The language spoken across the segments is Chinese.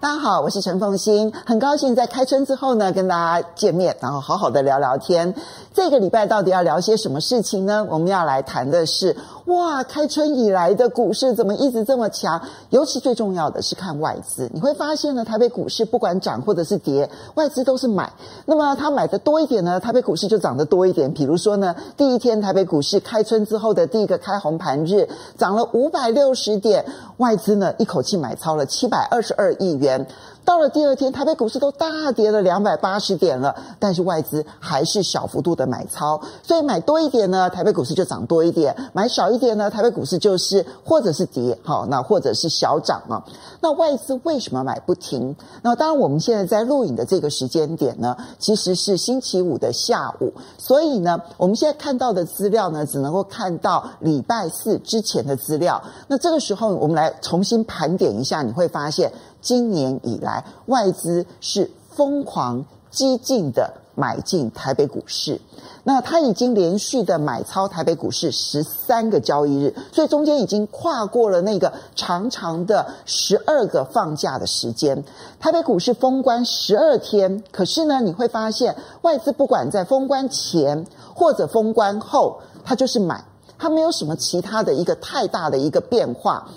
大家好，我是陈凤欣，很高兴在开春之后呢，跟大家见面，然后好好的聊聊天。这个礼拜到底要聊些什么事情呢？我们要来谈的是，哇，开春以来的股市怎么一直这么强？尤其最重要的是看外资，你会发现呢，台北股市不管涨或者是跌，外资都是买。那么它买的多一点呢，台北股市就涨得多一点。比如说呢，第一天台北股市开春之后的第一个开红盘日，涨了五百六十点，外资呢一口气买超了七百二十二亿元。到了第二天，台北股市都大跌了两百八十点了，但是外资还是小幅度的买超，所以买多一点呢，台北股市就涨多一点；买少一点呢，台北股市就是或者是跌，好，那或者是小涨啊。那外资为什么买不停？那当然，我们现在在录影的这个时间点呢，其实是星期五的下午，所以呢，我们现在看到的资料呢，只能够看到礼拜四之前的资料。那这个时候，我们来重新盘点一下，你会发现。今年以来，外资是疯狂激进的买进台北股市，那他已经连续的买超台北股市十三个交易日，所以中间已经跨过了那个长长的十二个放假的时间。台北股市封关十二天，可是呢，你会发现外资不管在封关前或者封关后，他就是买，他没有什么其他的一个太大的一个变化。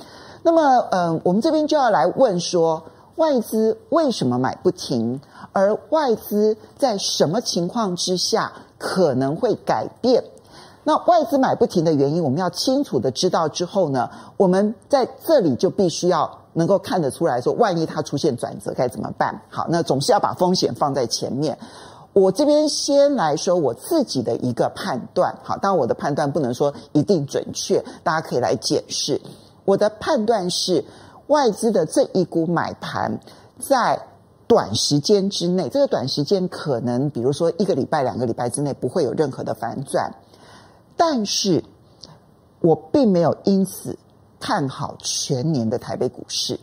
那么，嗯，我们这边就要来问说，外资为什么买不停？而外资在什么情况之下可能会改变？那外资买不停的原因，我们要清楚的知道之后呢，我们在这里就必须要能够看得出来说，万一它出现转折该怎么办？好，那总是要把风险放在前面。我这边先来说我自己的一个判断，好，当然我的判断不能说一定准确，大家可以来检视。我的判断是，外资的这一股买盘在短时间之内，这个短时间可能比如说一个礼拜、两个礼拜之内不会有任何的反转，但是我并没有因此看好全年的台北股市，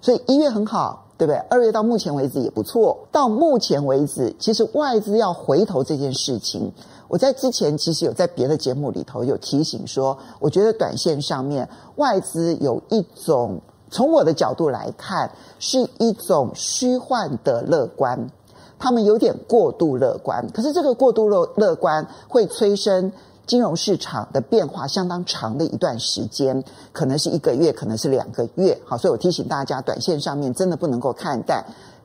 所以一月很好，对不对？二月到目前为止也不错，到目前为止，其实外资要回头这件事情。我在之前其实有在别的节目里头有提醒说，我觉得短线上面外资有一种，从我的角度来看，是一种虚幻的乐观，他们有点过度乐观。可是这个过度乐乐观会催生金融市场的变化相当长的一段时间，可能是一个月，可能是两个月。好，所以我提醒大家，短线上面真的不能够看淡。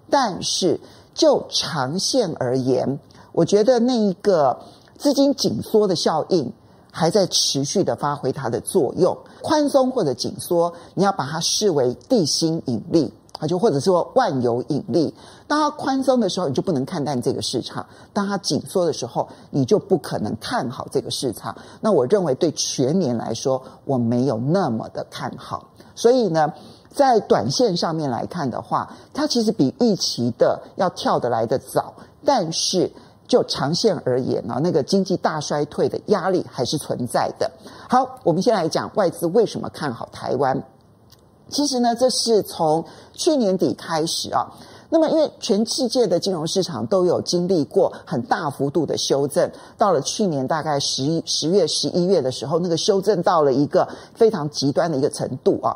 但是就长线而言，我觉得那一个。资金紧缩的效应还在持续的发挥它的作用，宽松或者紧缩，你要把它视为地心引力啊，就或者说万有引力。当它宽松的时候，你就不能看淡这个市场；当它紧缩的时候，你就不可能看好这个市场。那我认为对全年来说，我没有那么的看好。所以呢，在短线上面来看的话，它其实比预期的要跳得来得早，但是。就长线而言呢，那个经济大衰退的压力还是存在的。好，我们先来讲外资为什么看好台湾。其实呢，这是从去年底开始啊。那么，因为全世界的金融市场都有经历过很大幅度的修正，到了去年大概十一、十月、十一月的时候，那个修正到了一个非常极端的一个程度啊。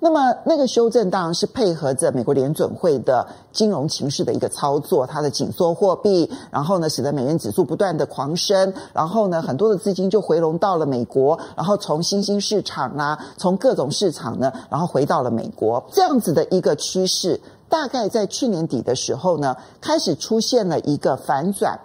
那么，那个修正当然是配合着美国联准会的金融情势的一个操作，它的紧缩货币，然后呢，使得美元指数不断的狂升，然后呢，很多的资金就回笼到了美国，然后从新兴市场啊，从各种市场呢，然后回到了美国，这样子的一个趋势，大概在去年底的时候呢，开始出现了一个反转，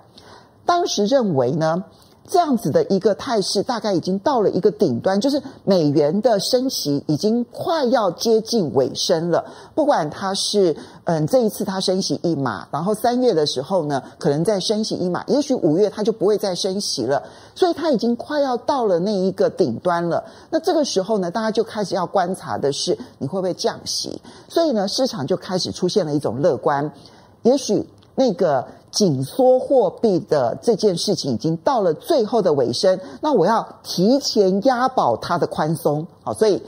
当时认为呢。这样子的一个态势，大概已经到了一个顶端，就是美元的升息已经快要接近尾声了。不管它是嗯这一次它升息一码，然后三月的时候呢，可能再升息一码，也许五月它就不会再升息了。所以它已经快要到了那一个顶端了。那这个时候呢，大家就开始要观察的是你会不会降息。所以呢，市场就开始出现了一种乐观，也许那个。紧缩货币的这件事情已经到了最后的尾声，那我要提前押宝它的宽松，好，所以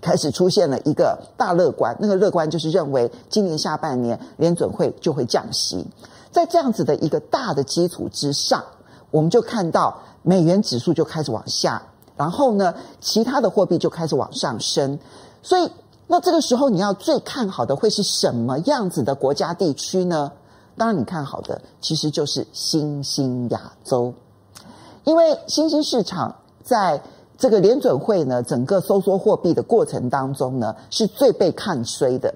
开始出现了一个大乐观。那个乐观就是认为今年下半年联准会就会降息，在这样子的一个大的基础之上，我们就看到美元指数就开始往下。然后呢，其他的货币就开始往上升。所以，那这个时候你要最看好的会是什么样子的国家地区呢？当然，你看好的其实就是新兴亚洲，因为新兴市场在这个联准会呢整个收缩货币的过程当中呢，是最被看衰的。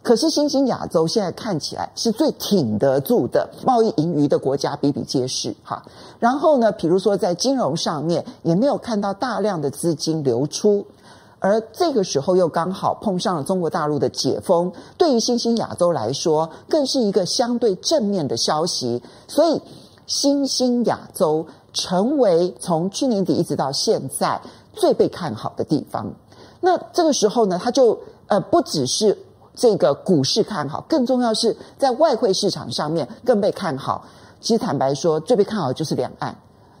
可是新兴亚洲现在看起来是最挺得住的，贸易盈余的国家比比皆是哈。然后呢，比如说在金融上面也没有看到大量的资金流出，而这个时候又刚好碰上了中国大陆的解封，对于新兴亚洲来说更是一个相对正面的消息。所以新兴亚洲成为从去年底一直到现在最被看好的地方。那这个时候呢，它就呃不只是。这个股市看好，更重要是在外汇市场上面更被看好。其实坦白说，最被看好就是两岸，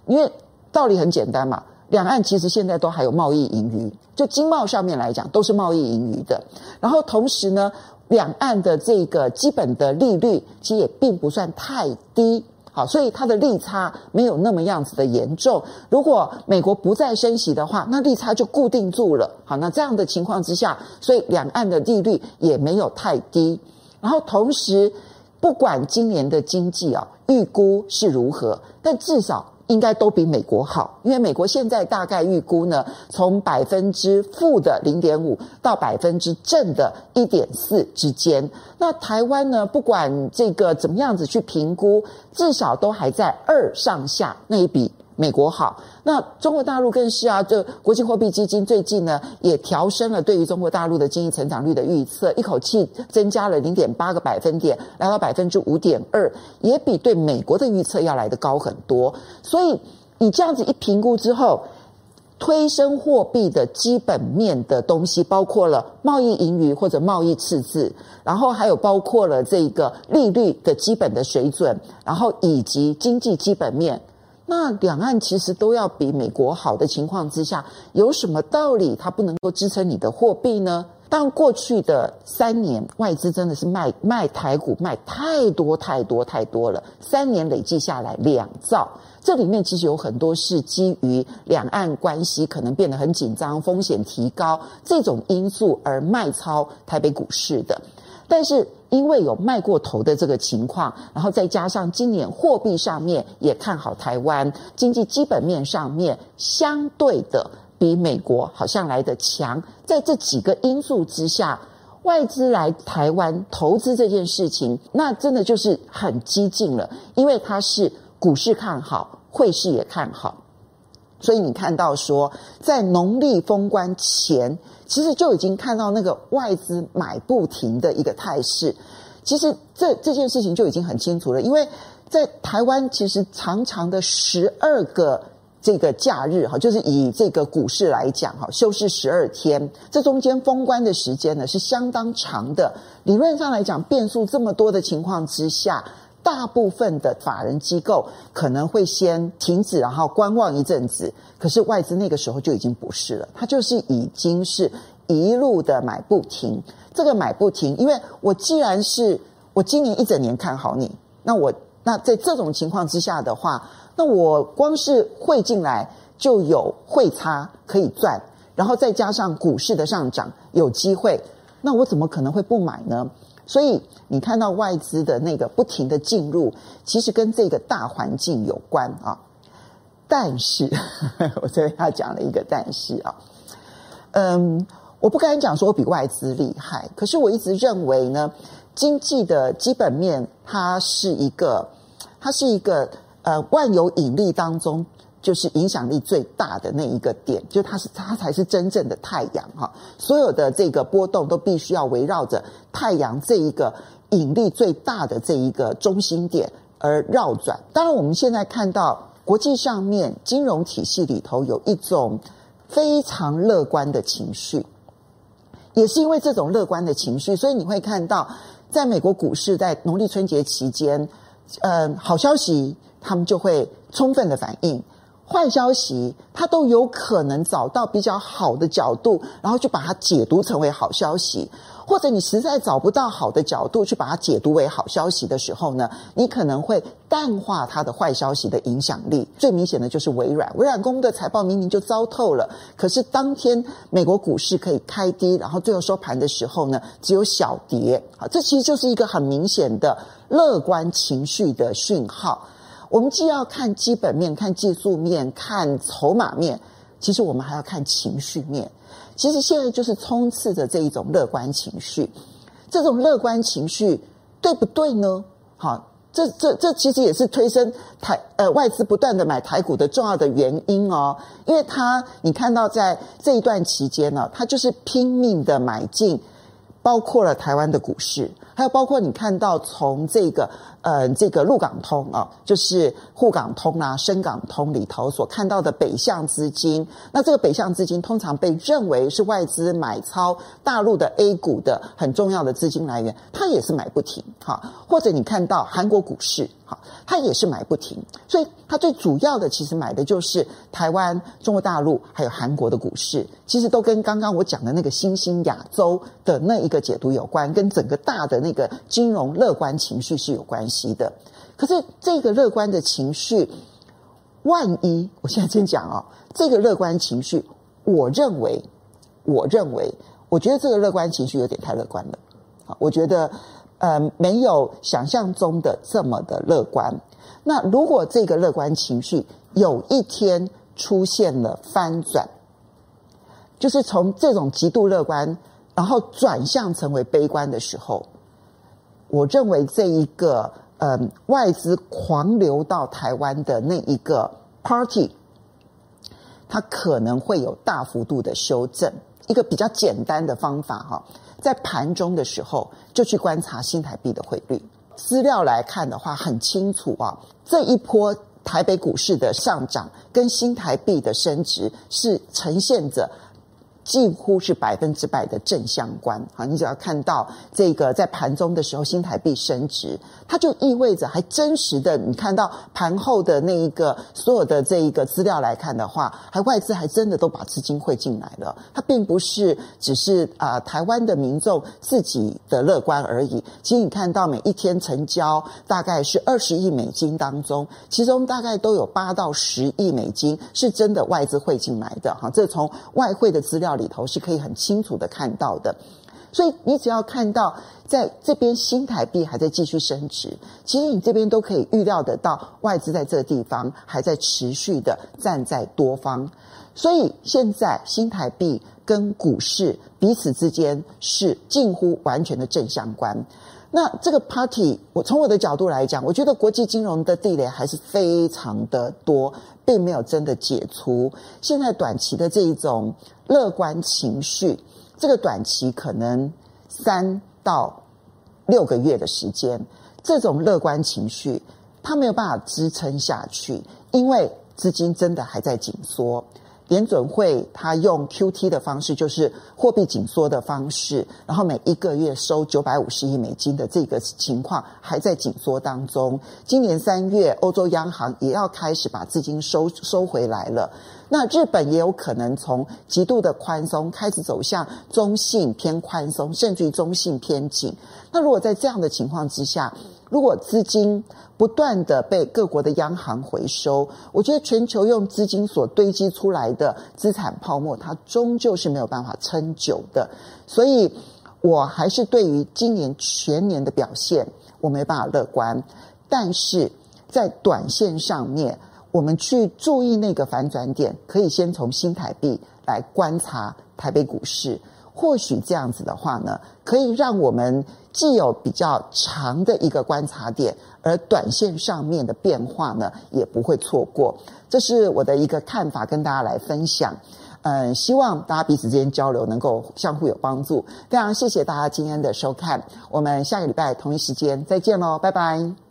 因为道理很简单嘛，两岸其实现在都还有贸易盈余，就经贸上面来讲都是贸易盈余的。然后同时呢，两岸的这个基本的利率其实也并不算太低。好，所以它的利差没有那么样子的严重。如果美国不再升息的话，那利差就固定住了。好，那这样的情况之下，所以两岸的利率也没有太低。然后同时，不管今年的经济啊，预估是如何，但至少。应该都比美国好，因为美国现在大概预估呢，从百分之负的零点五到百分之正的一点四之间。那台湾呢，不管这个怎么样子去评估，至少都还在二上下那一笔。美国好，那中国大陆更是啊！这国际货币基金最近呢，也调升了对于中国大陆的经济成长率的预测，一口气增加了零点八个百分点，来到百分之五点二，也比对美国的预测要来得高很多。所以你这样子一评估之后，推升货币的基本面的东西，包括了贸易盈余或者贸易赤字，然后还有包括了这个利率的基本的水准，然后以及经济基本面。那两岸其实都要比美国好的情况之下，有什么道理它不能够支撑你的货币呢？当，过去的三年外资真的是卖卖台股卖太多太多太多了，三年累计下来两兆，这里面其实有很多是基于两岸关系可能变得很紧张、风险提高这种因素而卖超台北股市的，但是。因为有卖过头的这个情况，然后再加上今年货币上面也看好台湾，经济基本面上面相对的比美国好像来得强，在这几个因素之下，外资来台湾投资这件事情，那真的就是很激进了，因为它是股市看好，汇市也看好。所以你看到说，在农历封关前，其实就已经看到那个外资买不停的一个态势。其实这这件事情就已经很清楚了，因为在台湾其实长长的十二个这个假日哈，就是以这个股市来讲哈，休市十二天，这中间封关的时间呢是相当长的。理论上来讲，变数这么多的情况之下。大部分的法人机构可能会先停止，然后观望一阵子。可是外资那个时候就已经不是了，它就是已经是一路的买不停。这个买不停，因为我既然是我今年一整年看好你，那我那在这种情况之下的话，那我光是汇进来就有汇差可以赚，然后再加上股市的上涨有机会，那我怎么可能会不买呢？所以你看到外资的那个不停的进入，其实跟这个大环境有关啊。但是 我这边要讲了一个但是啊，嗯，我不敢讲说我比外资厉害，可是我一直认为呢，经济的基本面它是一个，它是一个呃万有引力当中。就是影响力最大的那一个点，就它是它才是真正的太阳哈。所有的这个波动都必须要围绕着太阳这一个引力最大的这一个中心点而绕转。当然，我们现在看到国际上面金融体系里头有一种非常乐观的情绪，也是因为这种乐观的情绪，所以你会看到在美国股市在农历春节期间，嗯，好消息他们就会充分的反应。坏消息，它都有可能找到比较好的角度，然后就把它解读成为好消息。或者你实在找不到好的角度去把它解读为好消息的时候呢，你可能会淡化它的坏消息的影响力。最明显的就是微软，微软公布的财报明明就糟透了，可是当天美国股市可以开低，然后最后收盘的时候呢，只有小跌。好，这其实就是一个很明显的乐观情绪的讯号。我们既要看基本面、看技术面、看筹码面，其实我们还要看情绪面。其实现在就是充斥着这一种乐观情绪，这种乐观情绪对不对呢？好，这这这其实也是推升台呃外资不断的买台股的重要的原因哦，因为它你看到在这一段期间呢，它就是拼命的买进，包括了台湾的股市，还有包括你看到从这个。呃，这个陆港通啊，就是沪港通啊、深港通里头所看到的北向资金，那这个北向资金通常被认为是外资买超大陆的 A 股的很重要的资金来源，它也是买不停，哈。或者你看到韩国股市，哈，它也是买不停，所以它最主要的其实买的就是台湾、中国大陆还有韩国的股市，其实都跟刚刚我讲的那个新兴亚洲的那一个解读有关，跟整个大的那个金融乐观情绪是有关系。的，可是这个乐观的情绪，万一我现在先讲哦，这个乐观情绪，我认为，我认为，我觉得这个乐观情绪有点太乐观了，啊，我觉得呃没有想象中的这么的乐观。那如果这个乐观情绪有一天出现了翻转，就是从这种极度乐观，然后转向成为悲观的时候，我认为这一个。嗯，外资狂流到台湾的那一个 party，它可能会有大幅度的修正。一个比较简单的方法哈，在盘中的时候就去观察新台币的汇率。资料来看的话，很清楚啊，这一波台北股市的上涨跟新台币的升值是呈现着。几乎是百分之百的正相关啊！你只要看到这个在盘中的时候新台币升值，它就意味着还真实的，你看到盘后的那一个所有的这一个资料来看的话，还外资还真的都把资金汇进来了。它并不是只是啊、台湾的民众自己的乐观而已。其实你看到每一天成交大概是二十亿美金当中，其中大概都有八到十亿美金是真的外资汇进来的哈。这从外汇的资料里头是可以很清楚的看到的，所以你只要看到在这边新台币还在继续升值，其实你这边都可以预料得到外资在这地方还在持续的站在多方，所以现在新台币跟股市彼此之间是近乎完全的正相关。那这个 party，我从我的角度来讲，我觉得国际金融的地雷还是非常的多，并没有真的解除。现在短期的这一种乐观情绪，这个短期可能三到六个月的时间，这种乐观情绪它没有办法支撑下去，因为资金真的还在紧缩。联准会他用 QT 的方式，就是货币紧缩的方式，然后每一个月收九百五十亿美金的这个情况还在紧缩当中。今年三月，欧洲央行也要开始把资金收收回来了。那日本也有可能从极度的宽松开始走向中性偏宽松，甚至于中性偏紧。那如果在这样的情况之下，如果资金不断的被各国的央行回收，我觉得全球用资金所堆积出来的资产泡沫，它终究是没有办法撑久的。所以，我还是对于今年全年的表现，我没办法乐观。但是在短线上面，我们去注意那个反转点，可以先从新台币来观察台北股市。或许这样子的话呢，可以让我们既有比较长的一个观察点，而短线上面的变化呢，也不会错过。这是我的一个看法，跟大家来分享。嗯，希望大家彼此之间交流能够相互有帮助。非常谢谢大家今天的收看，我们下个礼拜同一时间再见喽，拜拜。